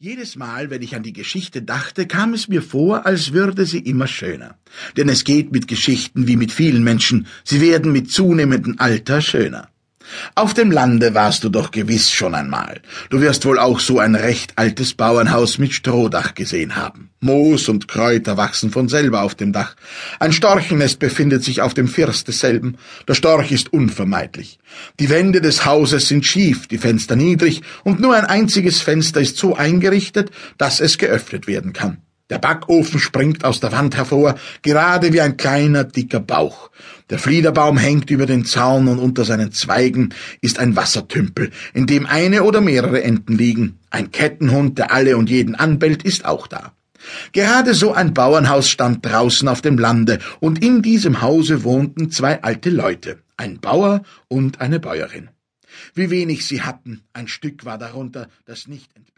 Jedes Mal, wenn ich an die Geschichte dachte, kam es mir vor, als würde sie immer schöner. Denn es geht mit Geschichten wie mit vielen Menschen, sie werden mit zunehmendem Alter schöner. Auf dem Lande warst du doch gewiss schon einmal. Du wirst wohl auch so ein recht altes Bauernhaus mit Strohdach gesehen haben. Moos und Kräuter wachsen von selber auf dem Dach. Ein Storchennest befindet sich auf dem First desselben. Der Storch ist unvermeidlich. Die Wände des Hauses sind schief, die Fenster niedrig, und nur ein einziges Fenster ist so eingerichtet, dass es geöffnet werden kann. Der Backofen springt aus der Wand hervor, gerade wie ein kleiner, dicker Bauch. Der Fliederbaum hängt über den Zaun und unter seinen Zweigen ist ein Wassertümpel, in dem eine oder mehrere Enten liegen. Ein Kettenhund, der alle und jeden anbellt, ist auch da. Gerade so ein Bauernhaus stand draußen auf dem Lande, und in diesem Hause wohnten zwei alte Leute, ein Bauer und eine Bäuerin. Wie wenig sie hatten, ein Stück war darunter, das nicht entbehrte.